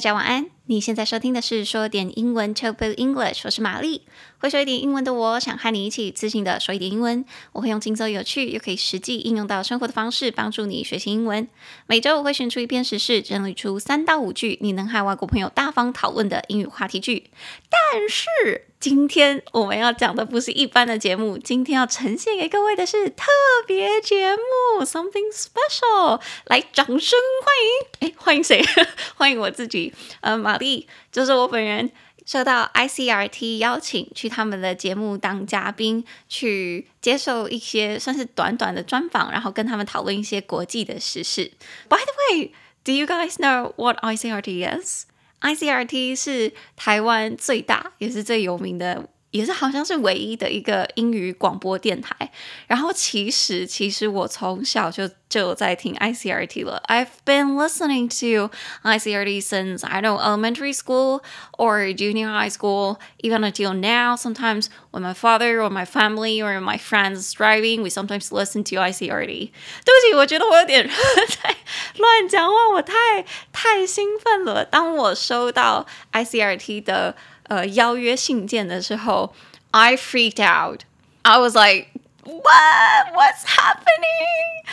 大家晚安。你现在收听的是说点英文 c h o p English，我是玛丽。会说一点英文的我，想和你一起自信的说一点英文。我会用轻松有趣又可以实际应用到生活的方式，帮助你学习英文。每周我会选出一篇时事，整理出三到五句你能和外国朋友大方讨论的英语话题句。但是今天我们要讲的不是一般的节目，今天要呈现给各位的是特别节目，something special。来，掌声欢迎！哎，欢迎谁？欢迎我自己，呃，玛丽，就是我本人。受到 ICRT 邀请去他们的节目当嘉宾，去接受一些算是短短的专访，然后跟他们讨论一些国际的时事。By the way, do you guys know what ICRT is? ICRT 是台湾最大也是最有名的。也是好像是唯一的一个英语广播电台。然后其实其实我从小就就有在听 ICRT 了。I've been listening to ICRT since I know elementary school or junior high school, even until now. Sometimes when my father or my family or my friends is driving, we sometimes listen to ICRT. 对不起，我觉得我有点在乱讲话，我太太兴奋了。当我收到 ICRT 的 呃邀约信件的时候，I freaked out. I was like, "What? What's happening?"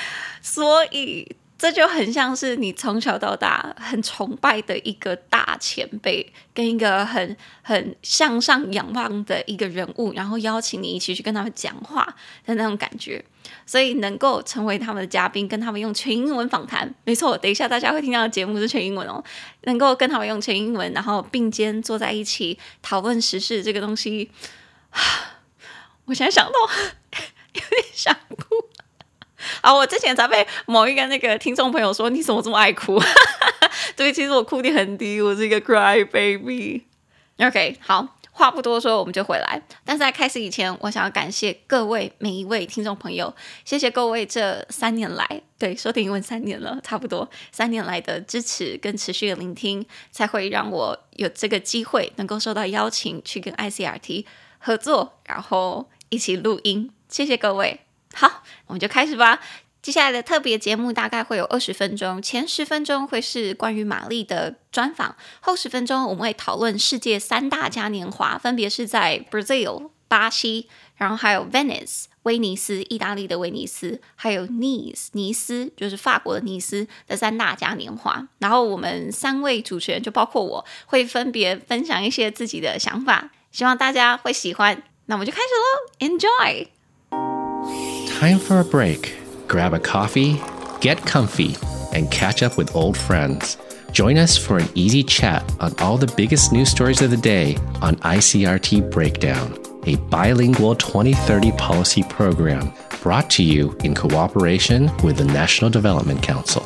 所以 这就很像是你从小到大很崇拜的一个大前辈，跟一个很很向上仰望的一个人物，然后邀请你一起去跟他们讲话的那种感觉。所以能够成为他们的嘉宾，跟他们用全英文访谈，没错，等一下大家会听到的节目是全英文哦。能够跟他们用全英文，然后并肩坐在一起讨论时事这个东西，我现在想到 有点想哭。啊！我之前才被某一个那个听众朋友说：“你怎么这么爱哭？” 对，其实我哭点很低，我是一个 cry baby。OK，好，话不多说，我们就回来。但是在开始以前，我想要感谢各位每一位听众朋友，谢谢各位这三年来，对，说英文三年了，差不多三年来的支持跟持续的聆听，才会让我有这个机会能够受到邀请去跟 ICRT 合作，然后一起录音。谢谢各位。好，我们就开始吧。接下来的特别节目大概会有二十分钟，前十分钟会是关于玛丽的专访，后十分钟我们会讨论世界三大嘉年华，分别是在 Brazil 巴西，然后还有 Venice 威尼斯，意大利的威尼斯，还有 Nice 尼斯，就是法国的尼斯的三大嘉年华。然后我们三位主持人就包括我会分别分享一些自己的想法，希望大家会喜欢。那我们就开始喽，Enjoy。Time for a break. Grab a coffee, get comfy, and catch up with old friends. Join us for an easy chat on all the biggest news stories of the day on ICRT Breakdown, a bilingual 2030 policy program brought to you in cooperation with the National Development Council.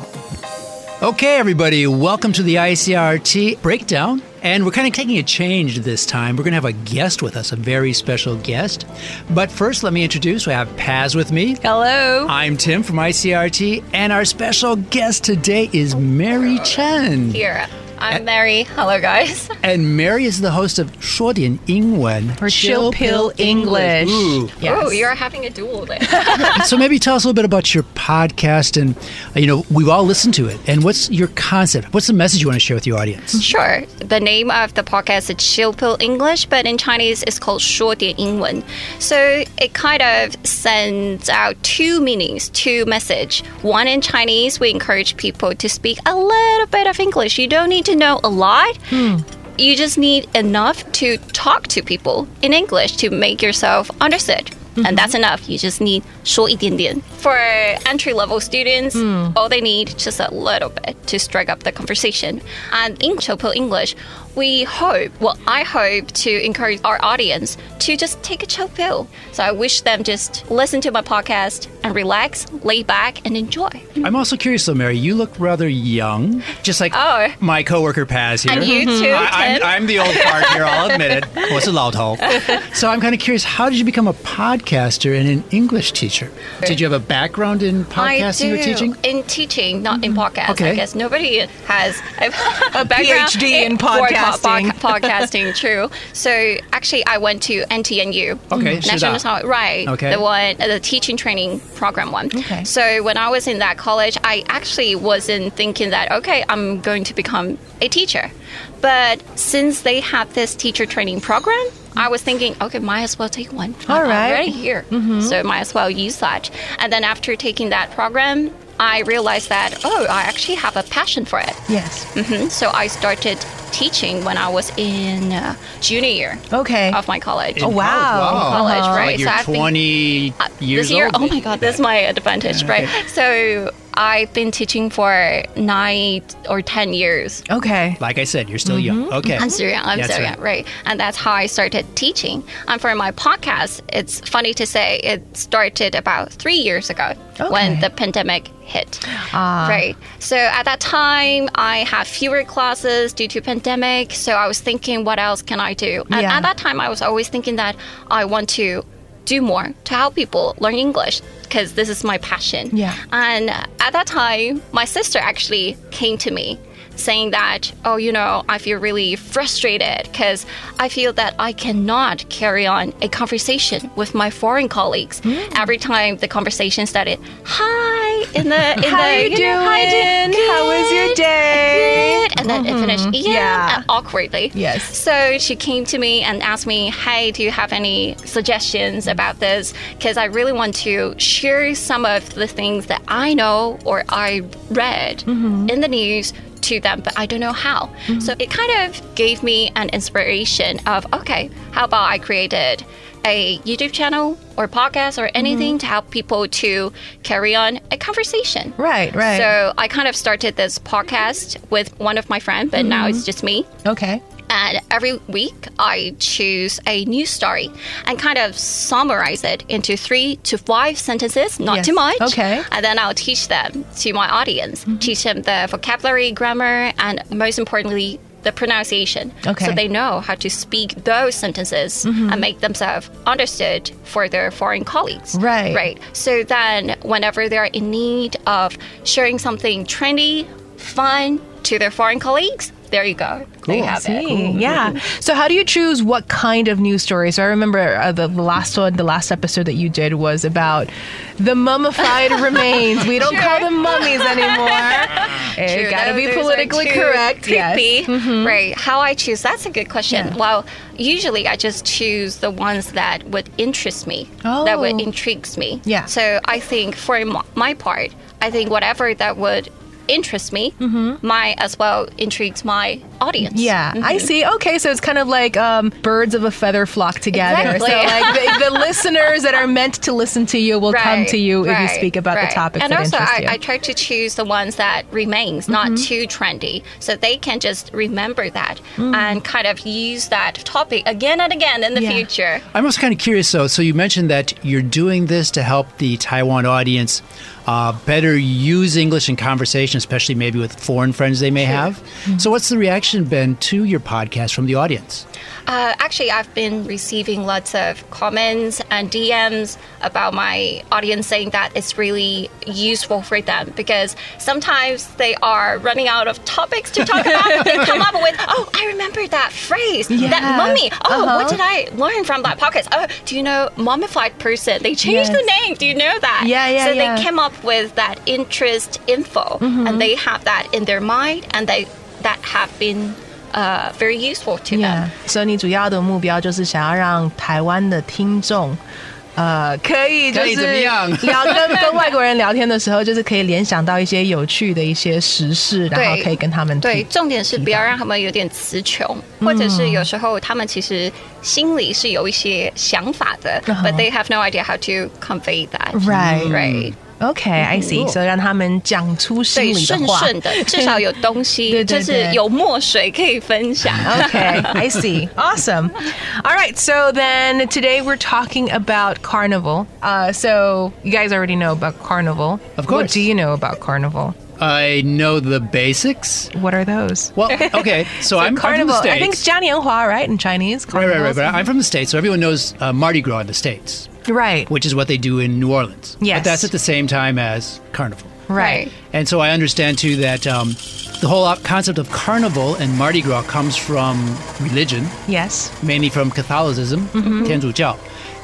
Okay, everybody, welcome to the ICRT breakdown. And we're kind of taking a change this time. We're going to have a guest with us, a very special guest. But first, let me introduce we have Paz with me. Hello. I'm Tim from ICRT, and our special guest today is Mary Chen. Here. I'm Mary. Hello, guys. And Mary is the host of 说点英文 or Chill Pill English. Ooh. Yes. Oh, you're having a duel there. so maybe tell us a little bit about your podcast, and uh, you know we've all listened to it. And what's your concept? What's the message you want to share with your audience? Sure. The name of the podcast is Chill Pill English, but in Chinese it's called 说点英文. So it kind of sends out two meanings, two message. One in Chinese, we encourage people to speak a little bit of English. You don't need to to know a lot. Hmm. You just need enough to talk to people in English to make yourself understood. Mm -hmm. and mm-hmm. that's enough. You just need 说一点点 for entry level students. Mm. All they need just a little bit to strike up the conversation. And in Chill Pill English, we hope, well, I hope to encourage our audience to just take a Chopo. So I wish them just listen to my podcast and relax, lay back, and enjoy. I'm also curious though, Mary, you look rather young, just like oh. my coworker Paz here. And you mm-hmm. too, I, am the old part here, I'll admit it. What's a loud hole? So I'm kind of curious, how did you become a podcaster and an English teacher? Did you have a background in podcasting or teaching? In teaching, not in mm-hmm. podcast. Okay. I guess nobody has a background PhD in, in podcasting Podcasting. pod- podcasting, true. So actually, I went to NTNU. Okay, mm-hmm. National Shida. Right? Okay. the one, the teaching training program one. Okay. So when I was in that college, I actually wasn't thinking that okay, I'm going to become a teacher. But since they have this teacher training program, I was thinking, okay, might as well take one. All I'm right. already here, so might as well use that. And then after taking that program, I realized that oh, I actually have a passion for it. Yes. hmm So I started teaching when I was in uh, junior year Okay. of my college. Oh, wow. College, Uh-huh. right? Like you're so I've been- 20 uh, years this year, old. oh my god, that's my advantage, right? So I've been teaching for nine or ten years. Okay. Like I said, you're still young. Okay. I'm still young. I'm That's so right. young, right? And that's how I started teaching. And for my podcast, it's funny to say it started about three years ago when the pandemic hit. Ah. Right. So at that time, I had fewer classes due to pandemic. So I was thinking, what else can I do? And Yeah. at that time, I was always thinking that I want to do more to help people learn English because this is my passion. Yeah. And at that time, my sister actually came to me saying that, oh, you know, I feel really frustrated because I feel that I cannot carry on a conversation with my foreign colleagues. Hmm. Every time the conversation started, hi, in the, in How the, you know, hi, doing? How was your day? good. And then it finished, yeah, Mm-hmm. Yeah. and awkwardly. Yes. So she came to me and asked me, hey, do you have any suggestions about this? Because I really want to share some of the things that I know or I read Mm-hmm. in the news to them, but I don't know how. So it kind of gave me an inspiration of, okay, how about I created a YouTube channel or podcast or anything to help people to carry on a conversation. Right, right. So I kind of started this podcast with one of my friends, but now Mm-hmm. it's just me. Okay. And every week I choose a news story and kind of summarize it into three to five sentences, not Yes. too much. Okay. Mm-hmm. And then I'll teach them to my audience, teach them the vocabulary, grammar, and most importantly, the pronunciation. Okay. Mm-hmm. So they know how to speak those sentences and make themselves understood for their foreign colleagues. Right. Right. So then, whenever they're in need of sharing something trendy, fun to their foreign colleagues, there you go. Cool. have it. See, yeah. So, how do you choose what kind of news stories? So I remember uh, the, last one, the last episode that you did was about the mummified remains. We don't call them mummies anymore. It's True, got to be politically correct. Yes. Mm-hmm. Right. How I choose, that's a good question. Yeah. Well, usually I just choose the ones that would interest me, that would Oh. intrigues me. Yeah. So I think for my part, I think whatever that would interest me might as well intrigues my audience. Mm-hmm. Yeah, I see. Okay, so it's kind of like um, birds of a feather flock together. Exactly. So, like the, the listeners that are meant to listen to you will come to you if you speak about right. the topics and that also interest I, you. Mm-hmm. I try to choose the ones that remains not too trendy so they can just remember that and kind of use that topic again and again in the Mm. Yeah. future I'm also kind of curious, though. So you mentioned that you're doing this to help the Taiwan audience uh, better use English in conversation, especially maybe with foreign friends they may have. Mm-hmm. So what's the reaction been to your podcast from the audience? Uh, actually, I've been receiving lots of comments and DMs about my audience saying that it's really useful for them because sometimes they are running out of topics to talk about. they come up with, oh, I remember that phrase, that mummy. Oh, Uh-huh. what did I learn from that podcast? Oh, do you know mummified person? They changed the name. Do you know that? Yeah, yeah, So yeah. Mm-hmm. they came up with that interest info and they have that in their mind and they that have been uh, very useful to them. Yeah，所以你主要的目标就是想要让台湾的听众。呃，可以就是怎么样聊跟跟外国人聊天的时候，就是可以联想到一些有趣的一些时事，然后可以跟他们对，重点是不要让他们有点词穷，或者是有时候他们其实心里是有一些想法的、嗯 b u t they have no idea how to convey that. Right. Right. OK, I see，所以让他们讲出心对，里的顺话。顺的，至少有东西，对对就是对有墨水可以分享。 Okay, I see. Awesome. All right, so then today we're talking about carnival. Uh, so you guys already know about carnival. Of What course. do you know about carnival? I know the basics. What are those? Well, okay, so, I'm, I'm from carnival. the I think States. it's Jianianhua, right, in Chinese. Right, right, right. Carnivals. But I'm from the States, so everyone knows uh, Mardi Gras in the States, Right. Which is what they do in New Orleans. Yes. But that's at the same time as Carnival. Right. And so I understand too that um, the whole concept of carnival and Mardi Gras comes from religion. Yes. Mainly from Catholicism, mm-hmm.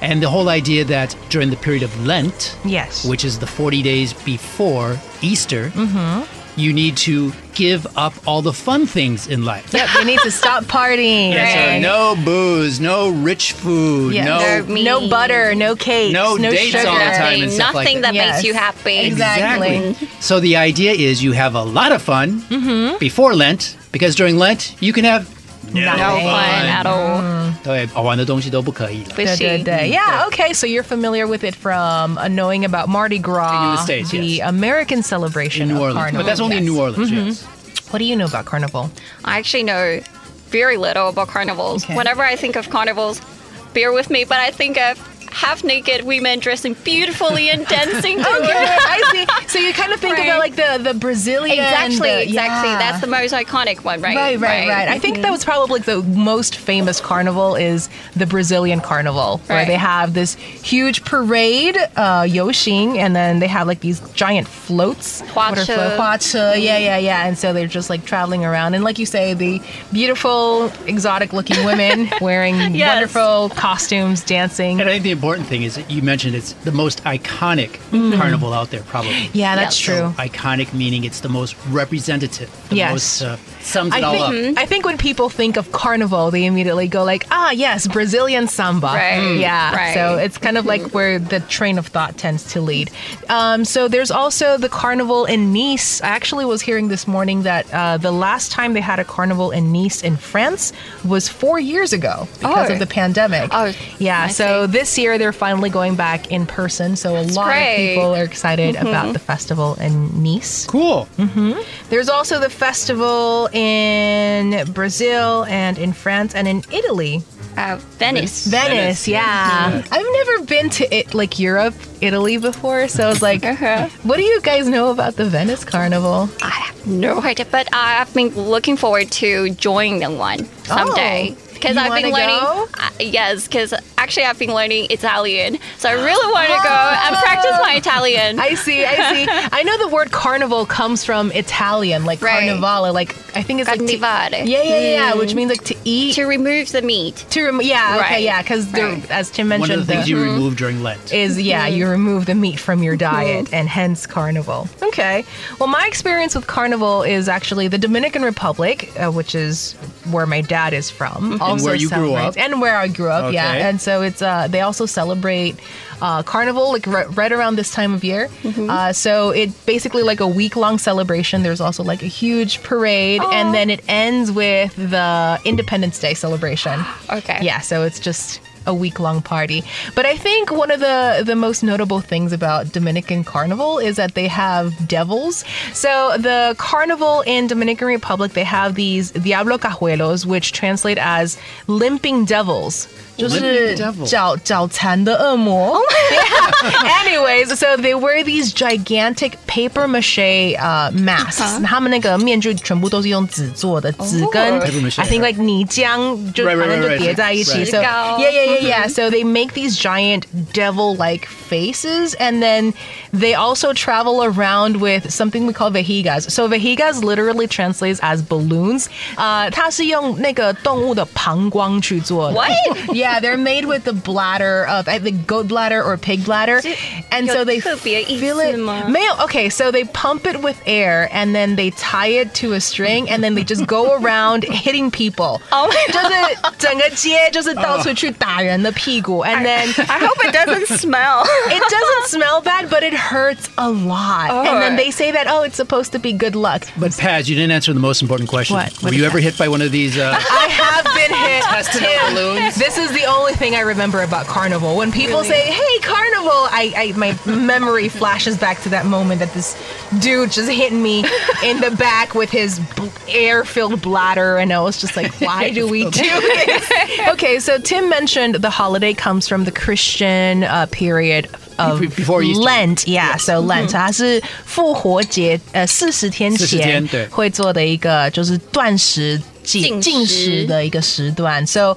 And the whole idea that during the period of Lent, yes. which is the 40 days before Easter, mm-hmm you need to give up all the fun things in life. Yep. You need to stop partying. Yeah, so no booze, no rich food, Yeah. no, No meat. No butter, no cakes, No no, dates sugar. all the time Nothing, and stuff like that. that Yes. makes you happy. Exactly. So the idea is you have a lot of fun Mm-hmm. before Lent because during Lent you can have no, No fun at all. 对，好玩的东西都不可以了。不行。 Yeah, okay, so you're familiar with it from uh, knowing about Mardi Gras, In the States, the yes. American celebration In New of Orleans, Carnival. but that's only in Yes. New Orleans. Mm-hmm. Yes. What do you know about Carnival? I actually know very little about carnivals. Okay. Whenever I think of carnivals, bear with me, but I think of half naked women dressing beautifully and dancing to Okay, it. I see. So you kind of think Right. about like the the Brazilian. Exactly, the- exactly. yeah. That's the most iconic one, right? Right, right, right. I think that was probably like the most famous carnival is the Brazilian carnival, where they have this huge parade, uh, Yoshing, and then they have like these giant floats. water Huache. float, huache, yeah, yeah, yeah. And so they're just like traveling around, and like you say, the beautiful, exotic-looking women wearing Yes. wonderful costumes, dancing. And I think the important thing is that you mentioned it's the most iconic carnival out there, probably. Yeah, that's Yep. true. Iconic meaning it's the most representative, the Yes. most uh, sums it I all think, up. I think when people think of carnival, they immediately go like, ah, yes, Brazilian samba. Right, Mm. Yeah. right. So it's kind of like where the train of thought tends to lead. Um, so there's also the carnival in Nice. I actually was hearing this morning that uh, the last time they had a carnival in Nice in France was four years ago because Oh. of the pandemic. Oh, yeah. I so see. this year they're finally going back in person. So a lot great. of people are excited about the festival in Nice. Cool. There's also the festival in Brazil and in France and in Italy. Uh, Venice. Venice, Venice, yeah. I've never been to it like Europe, Italy before, so I was like, Uh-huh. what do you guys know about the Venice Carnival? I have no idea, but I've been looking forward to joining one someday. Oh, Because I've been wanna learning, uh, yes. Because actually, I've been learning Italian, so I really want to go ah. and practice my Italian. I see, I see. I know the word carnival comes from Italian, like Right. carnivale, like I think it's like to- yeah, yeah, yeah, yeah, which mm. means like to eat. to remove the meat. To remove, yeah, okay, Right. yeah, because Right. as Tim mentioned, One mentioned, of the things the- you mm-hmm. remove during Lent. is yeah, mm-hmm. you remove the meat from your mm-hmm. diet and hence carnival. Okay. Well, my experience with carnival is actually the Dominican Republic, uh, which is where my dad is from. Also where you grew up. And where I grew up, yeah. And so it's uh they also celebrate uh, carnival like right, right around this time of year. Uh, so it basically like a week long celebration. There's also like a huge parade, and then it ends with the Independence Day celebration. Okay. Yeah, so it's just a week long party. But I think one of the, the most notable things about Dominican Carnival is that they have devils. So the carnival in Dominican Republic, they have these Diablo Cojuelos, which translate as limping devils. 就是脚脚残的恶魔。yeah. Anyways, so they wear these gigantic paper mache uh, masks. Uh-huh. I think like 泥浆就反正就叠在一起。So yeah, yeah, yeah, yeah, yeah. So they make these giant devil-like faces, and then they also travel around with something we call vejigas. So vejigas literally translates as balloons. Uh, 它是用那个动物的膀胱去做的。 What? Yeah, they're made with the bladder of I think goat bladder or pig bladder, and so they 有特别意思 fill it. 吗？没有 Okay, so they pump it with air, and then they tie it to a string, and then they just go around hitting people. Oh my 就是整个街就是到处去打人 的屁股，and then I hope it doesn't smell. it doesn't smell bad, but it hurts a lot. And then they say that oh, it's supposed to be good luck. But Paz, you didn't answer the most important question. What? What Were is you that? ever hit by one of these? Uh, I have been hit. Testing Tim, out balloons? This is the only thing I remember about Carnival. When people Really? say, "Hey, Carnival," I, I my memory flashes back to that moment that this dude just hit me in the back with his bl- air-filled bladder, and I was just like, "Why do we do this?" okay, so Tim mentioned the holiday comes from the Christian uh, period of Be- before Easter. Lent. Yeah, so Lent 它是复活节呃四十天40前天对会做的一个就是断食。禁禁食禁食的一个时段，so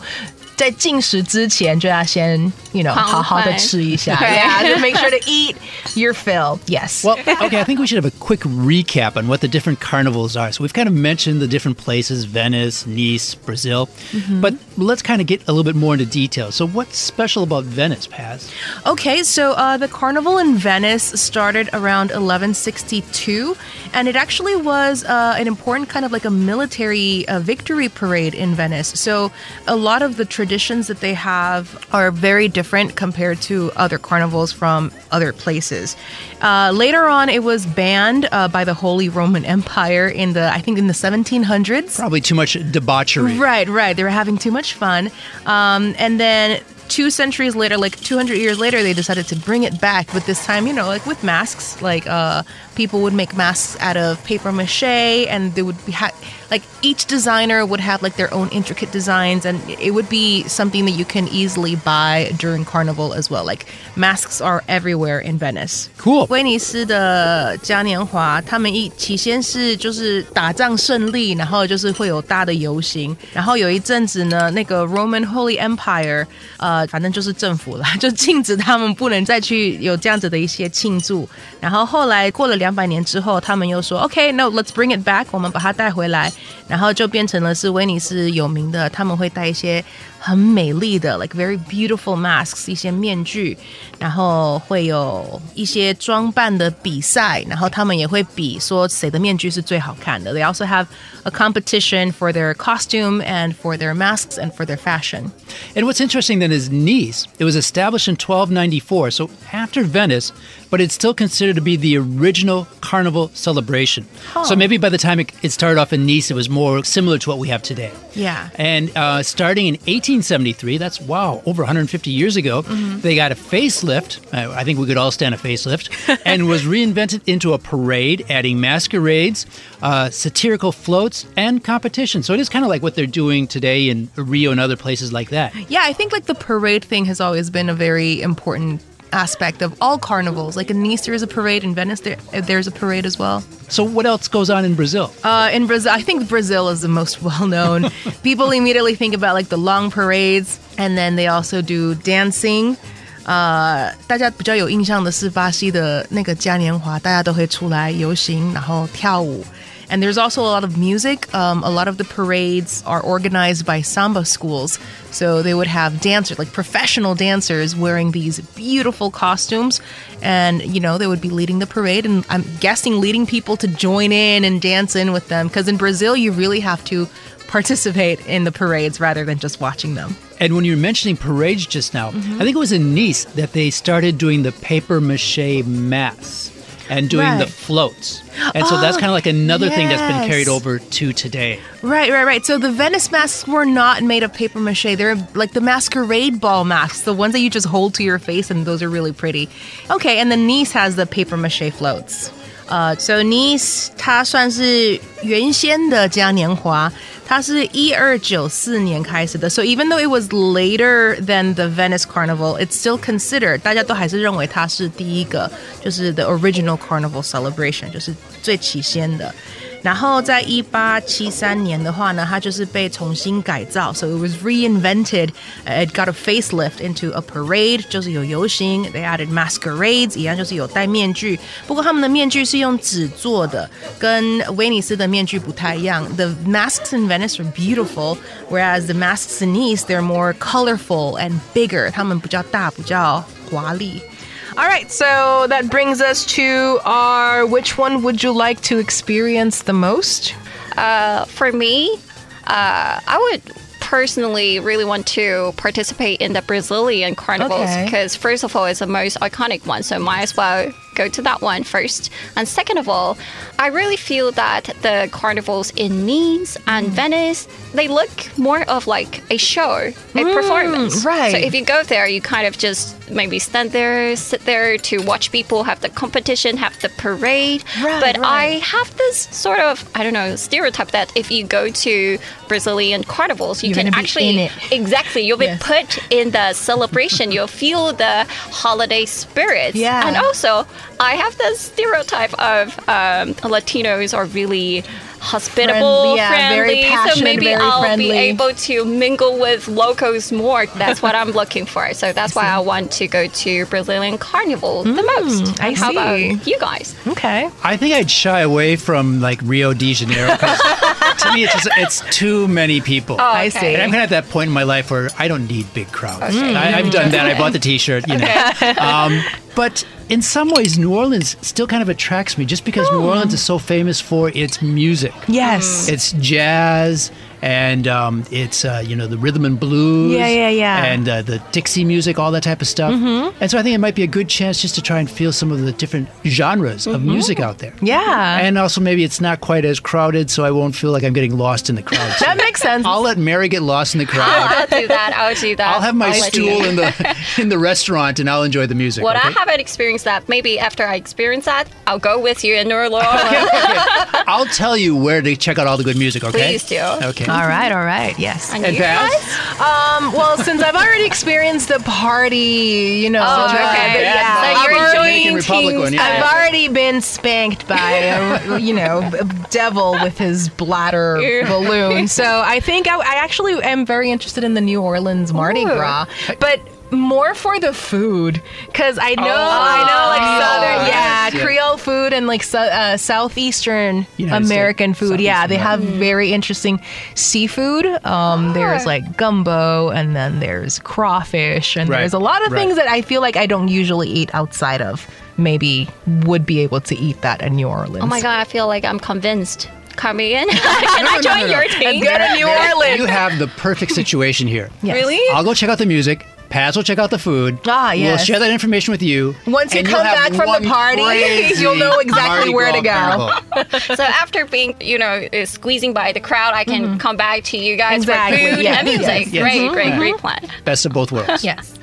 在进食之前就要先 you know 狂欢。好好的吃一下 yeah just make sure to eat your fill yes Well, okay, I think we should have a quick recap on what the different carnivals are. So we've kind of mentioned the different places Venice, Nice, Brazil. But let's kind of get a little bit more into detail. So, what's special about Venice, Paz? Okay, so uh, the carnival in Venice started around 1162, and it actually was uh, an important kind of like a military uh, victory parade in Venice. So a lot of the traditions that they have are very different compared to other carnivals from other places. Uh, later on, it was banned uh, by the Holy Roman Empire in the I think in the 1700s. Probably too much debauchery. Right, right. They were having too much fun. Um, and then two centuries later, like 200 years later, they decided to bring it back. But this time, you know, like with masks, like uh, people would make masks out of paper mache and they would be ha- like each designer would have like their own intricate designs and it would be something that you can easily buy during carnival as well. Like masks are everywhere in Venice. Cool. 威尼斯的嘉年华，他们一起先是就是打仗胜利，然后就是会有大的游行，然后有一阵子呢，那个 Roman Holy Empire，呃，反正就是政府啦，就禁止他们不能再去有这样子的一些庆祝。然后后来过了 两百年之后，他们又说，OK，no，let's、bring it back，我们把它带回来，然后就变成了是威尼斯有名的，他们会带一些很美丽的，like very beautiful masks，一些面具，然后会有一些装扮的比赛，然后他们也会比说谁的面具是最好看的。They also have a competition for their costume and for their masks and for their fashion. And what's interesting then is Nice. It was established in 1294, so after Venice, but it's still considered to be the original carnival celebration. So maybe by the time it, it started off in Nice, it was more similar to what we have today. Yeah. And uh, starting in 1873, that's wow, over 150 years ago, they got a facelift. Uh, I think we could all stand a facelift, and was reinvented into a parade, adding masquerades, uh, satirical floats, and competition. So it is kind of like what they're doing today in Rio and other places like that. Yeah, I think like the parade thing has always been a very important aspect of all carnivals. Like in Nice, there is a parade. In Venice, there, there's a parade as well. So what else goes on in Brazil? Uh, in Brazil, I think Brazil is the most well known. People immediately think about like the long parades, and then they also do dancing. 呃，大家比较有印象的是巴西的那个嘉年华，大家都会出来游行，然后跳舞。 and there's also a lot of music. Um, a lot of the parades are organized by samba schools. So they would have dancers, like professional dancers, wearing these beautiful costumes. And, you know, they would be leading the parade. And I'm guessing leading people to join in and dance in with them. Because in Brazil, you really have to participate in the parades rather than just watching them. And when you were mentioning parades just now, I think it was in Nice that they started doing the paper mache masks and doing the floats. And so that's Oh, kind of like another thing that's been carried over to today. Right, right, right. So the Venice masks were not made of paper mache. They're like the masquerade ball masks, the ones that you just hold to your face, and those are really pretty. Okay, and the Nice has the paper mache floats. Uh, so Nice 它算是原先的嘉年华，它是一二九四年开始的。So even though it was later than the Venice Carnival, it's still considered 大家都还是认为它是第一个，就是 the original carnival celebration，就是最起先的。 然后在一八七三年的话呢，它就是被重新改造，so it was reinvented. Uh, It got a facelift into a parade，就是有游行。They added masquerades，一样就是有戴面具。不过他们的面具是用纸做的，跟威尼斯的面具不太一样。The masks in Venice are beautiful, whereas the masks in Nice they're more colorful and bigger. 他们比较大，比较华丽。 All right, so that brings us to our which one would you like to experience the most? Uh, for me, uh, I would personally really want to participate in the Brazilian carnivals Okay. because first of all, it's the most iconic one, so might as well go to that one first. And second of all, I really feel that the carnivals in Nice and Mm. Venice they look more of like a show, a performance. Mm, right. So if you go there, you kind of just maybe stand there, sit there to watch people have the competition, have the parade. Right, but I have this sort of I don't know stereotype that if you go to Brazilian carnivals, you You're can actually exactly you'll be Yes. put in the celebration. You'll feel the holiday spirit. Yeah. and also I have this stereotype of um, Latinos are really hospitable, Friendly, yeah, very friendly. so maybe very I'll friendly. be able to mingle with locals more. That's what I'm looking for. So that's why I want to go to Brazilian Carnival the most. Mm, I How see. about you guys? Okay. I think I'd shy away from like Rio de Janeiro. to me it's just it's too many people. I okay. see. And I'm kind of at that point in my life where I don't need big crowds. I, I've done that. I bought the T-shirt, you know. Um, but in some ways, New Orleans still kind of attracts me, just because New oh. Orleans is so famous for its music. Yes. It's jazz and um, it's uh, you know the rhythm and blues. Yeah, yeah, yeah. And uh, the Dixie music, all that type of stuff. And so I think it might be a good chance just to try and feel some of the different genres of music out there. yeah. And also maybe it's not quite as crowded, so I won't feel like I'm getting lost in the crowd. that makes sense. I'll let Mary get lost in the crowd. I'll do that. I'll do that. I'll have my I'll stool in the in the restaurant and I'll enjoy the music. What I haven't experienced that. Maybe after I experience that, I'll go with you in New Orleans. I'll tell you where to check out all the good music. Okay. Please do. Okay. All right, all right. Yes. And And you guys? Um, well, since I've already experienced the party, you know, Oh, okay. the- yeah, So I've you're already- enjoying Republic one, teams. yeah. I've already been spanked by a, you know, a devil with his bladder Ew. balloon. So I think I, I actually am very interested in the New Orleans Mardi Ooh. Gras, but more for the food because I know I know like Oh, southern yeah yes, yeah. Creole food and like so, uh, southeastern United American States, food. Yeah, Southeastern they have very interesting seafood. Um, There's like gumbo and then there's crawfish and Right, there's a lot of right. things that I feel like I don't usually eat outside of maybe would be able to eat that in New Orleans. Oh my god, I feel like I'm convinced. Coming in, can no, I no, join no, no. your team? Go to New Orleans. You have the perfect situation here. Yes. Really? I'll go check out the music. Paz will check out the food. Ah, yes. We'll share that information with you. Once you come back from the party, you'll know exactly where to go. So after being, you know, uh, squeezing by the crowd, I can come back to you guys Exactly, for food yes, and music. yes, yes. Great, Mhm. great, great plan. Best of both worlds. Yes.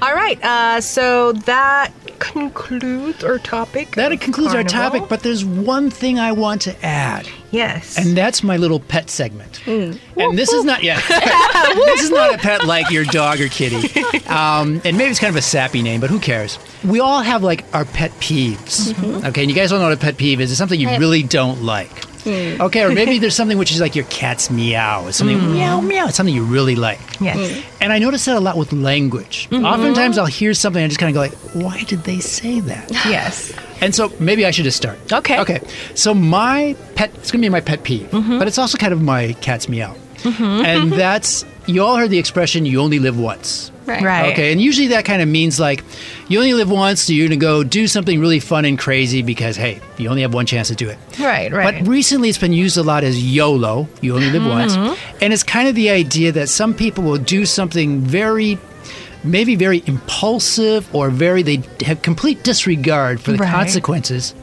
All right. Uh, so that concludes our topic. That concludes our topic, but there's one thing I want to add. Yes. And that's my little pet segment. Hmm. And this is not, yeah, this is not a pet like your dog or kitty. Um, and maybe it's kind of a sappy name, but who cares? We all have like our pet peeves. Mm-hmm. Okay, and you guys don't know what a pet peeve is. It's something you really don't like. Hmm. Okay, or maybe there's something which is like your cat's meow. It's something Hmm. meow meow. It's something you really like. yes. And I notice that a lot with language. Mm-hmm. Oftentimes I'll hear something and I just kind of go like, why did they say that? Yes. And so maybe I should just start. Okay. Okay. So my pet, it's going to be my pet peeve, Mm-hmm. but it's also kind of my cat's meow. And that's, you all heard the expression, you only live once. Right. Right. Okay. And usually that kind of means like, you only live once, so you're going to go do something really fun and crazy because, hey, you only have one chance to do it. Right. Right. But recently it's been used a lot as YOLO, you only live mm-hmm. once. And it's kind of the idea that some people will do something very maybe very impulsive or very they have complete disregard for the Right. consequences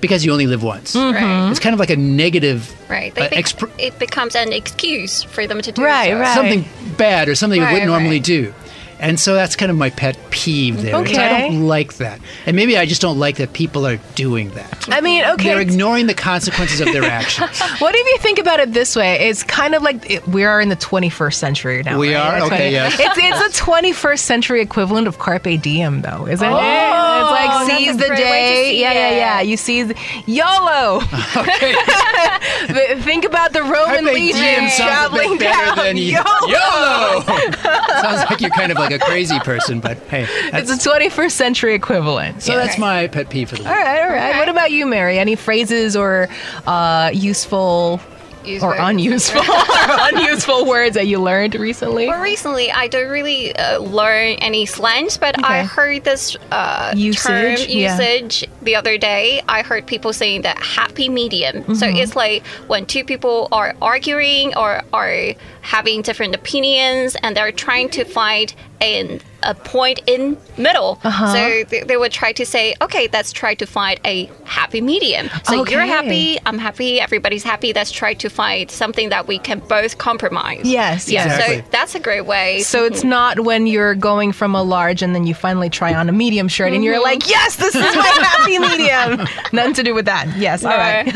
because you only live once. Right. It's kind of like a negative Right. They uh, bec- expr- it becomes an excuse for them to do Right, so. right. something bad or something they Right, wouldn't normally do. And so that's kind of my pet peeve there. is I don't like that. And maybe I just don't like that people are doing that. I mean, okay. They're ignoring the consequences of their actions. What if you think about it this way? It's kind of like it, we are in the 21st century now. We right? are? That's Okay, what- yes. It's it's a 21st century equivalent of carpe diem, though, isn't it? It's like oh, that's seize a the great way to day. Yeah, yeah, it. yeah. You seize YOLO. Okay. Think about the Roman Carpe legion diem sounds a traveling down. than YOLO. YOLO. sounds like you're kind of like a crazy person, but hey, It's a 21st century equivalent. so that's my pet peeve for the All week. right, all right. What about you, Mary? Any phrases or uh, useful Useful. or unuseful or unuseful words that you learned recently? Well, recently I don't really uh, learn any slangs, but I heard this uh, Usage, term yeah. usage the other day. I heard people saying that happy medium. So Mm-hmm. it's like when two people are arguing or are having different opinions, and they're trying to find an a point in middle. Uh-huh. So they, they would try to say, okay, let's try to find a happy medium. So you're happy, I'm happy, everybody's happy. Let's try to find something that we can both compromise. Yes, Yeah, yes. Exactly. so that's a great way. So it's not when you're going from a large and then you finally try on a medium shirt and you're like, yes, this is my happy medium. Nothing to do with that. Yes, all right.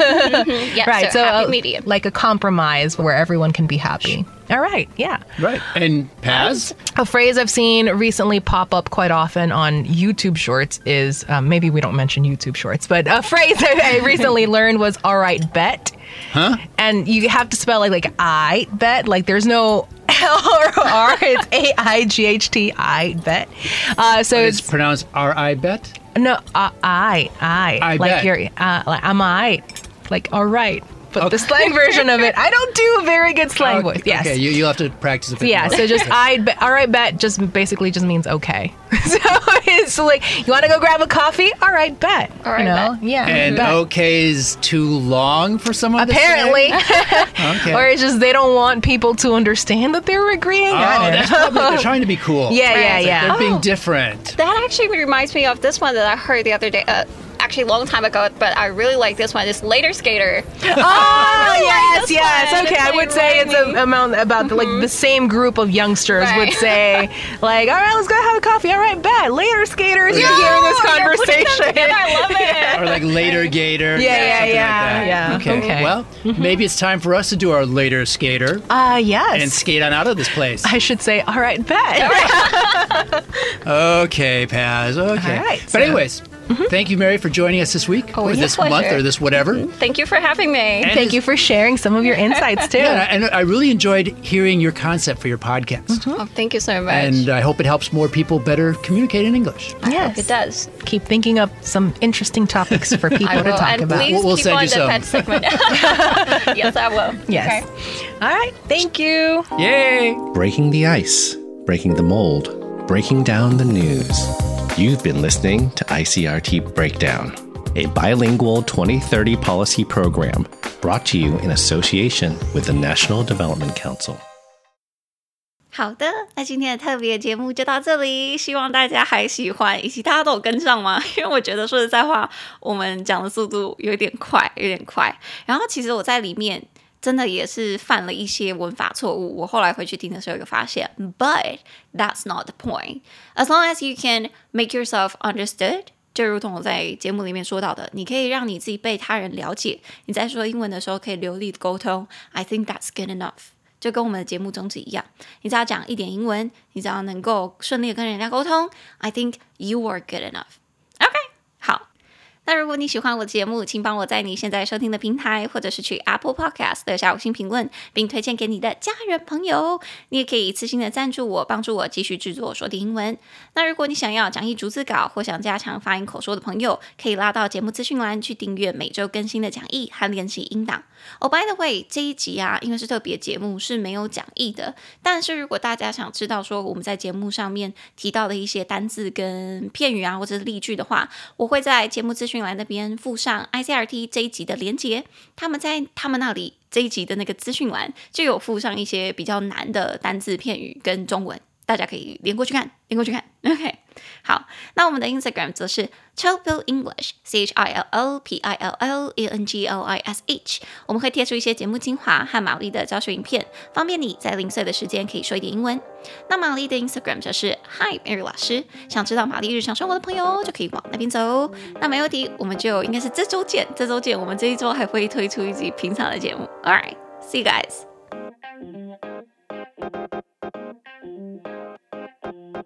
yeah, right. so, So, happy uh, medium. like a compromise where everyone can be happy. All right. Yeah. Right. And Paz? A phrase I've seen recently pop up quite often on YouTube Shorts is um, maybe we don't mention YouTube Shorts, but a phrase I recently learned was "all right, bet." Huh? And you have to spell it like I bet. Like there's no L or R. It's A I G H T. I bet. Uh, so It's it's pronounced R I bet? no uh, I I I like bet. you're uh, like I'm I like all right. But the slang version of it, I don't do a very good slang Okay, voice. Yes. Okay, you, you'll have to practice a bit Yeah, more. so just I bet, all right, bet just basically just means okay. so it's like you want to go grab a coffee? All right, bet. All right, you know, bet. yeah. and bet. okay is too long for someone to say? apparently, Okay. or it's just they don't want people to understand that they're agreeing. Oh, I don't that's know. probably, they're trying to be cool. yeah, yeah, Right. yeah. They're being different. That actually reminds me of this one that I heard the other day. Uh, actually, a long time ago, but I really like this one. It's Later Skater. Oh, yes, this yes. one. Okay, It's I would say it's a raining. amount about the, like the same group of youngsters would say, like, all right, let's go have a coffee. All right, bet. Later, skaters. You're hearing this you're them conversation. together. I love it. Or like later gator. Yeah, yeah, yeah, like yeah. Okay. Okay. Well, maybe it's time for us to do our later skater Ah, yes. and skate on out of this place. I should say, all right, bet. Okay, Paz. Okay. All right, but so- Mm-hmm. thank you, Mary, for joining us this week or Always a this month or this whatever. Thank you for having me. And Thank you for sharing some of your insights too. Yeah, and I really enjoyed hearing your concept for your podcast. Oh, thank you so much. And I hope it helps more people better communicate in English. yes. it does. Keep thinking up some interesting topics for people to talk and about. please We'll- we'll keep send on you the some. yes, I will. Yes. Okay. All right. Thank you. Yay! Breaking the ice, breaking the mold, breaking down the news. You've been listening to ICRT Breakdown, a bilingual 2030 policy program brought to you in association with the National Development Council. 好的，那今天的特别节目就到这里，希望大家还喜欢，以及大家都有跟上吗？因为我觉得说实在话，我们讲的速度有点快，有点快。然后其实我在里面 真的也是犯了一些文法错误，我后来回去听的时候有发现，But that's not the point. As long as you can make yourself understood. 就如同我在节目里面说到的，你可以让你自己被他人了解，你在说英文的时候可以流利的沟通。I think that's good enough. 就跟我们的节目宗旨一样，你只要讲一点英文，你只要能够顺利的跟人家沟通，I think you are good enough. OK，好。那如果你喜欢我的节目，请帮我在你现在收听的平台，或者是去 Apple Podcast 留下五星评论，并推荐给你的家人朋友。你也可以一次性的赞助我，帮助我继续制作说的英文。那如果你想要讲义逐字稿或想加强发音口说的朋友，可以拉到节目资讯栏去订阅每周更新的讲义和练习音档。哦、b y the way，这一集啊，因为是特别节目，是没有讲义的。但是如果大家想知道说我们在节目上面提到的一些单字跟片语啊，或者是例句的话，我会在节目资讯来那边附上 ICRT 这一集的连接。他们在他们那里这一集的那个资讯栏就有附上一些比较难的单字片语跟中文，大家可以连过去看，连过去看。OK，好，那我们的 Instagram 则是 Chillpill English，C H I L L P I L L E N G L I S H。我们会贴出一些节目精华和玛丽的教学影片，方便你在零碎的时间可以说一点英文。那玛丽的 Instagram 则是 Hi Mary 老师，想知道玛丽日常生活的朋友就可以往那边走。那没问题，我们就应该是这周见，这周见。我们这一周还会推出一集平常的节目。All right，see you guys。thank you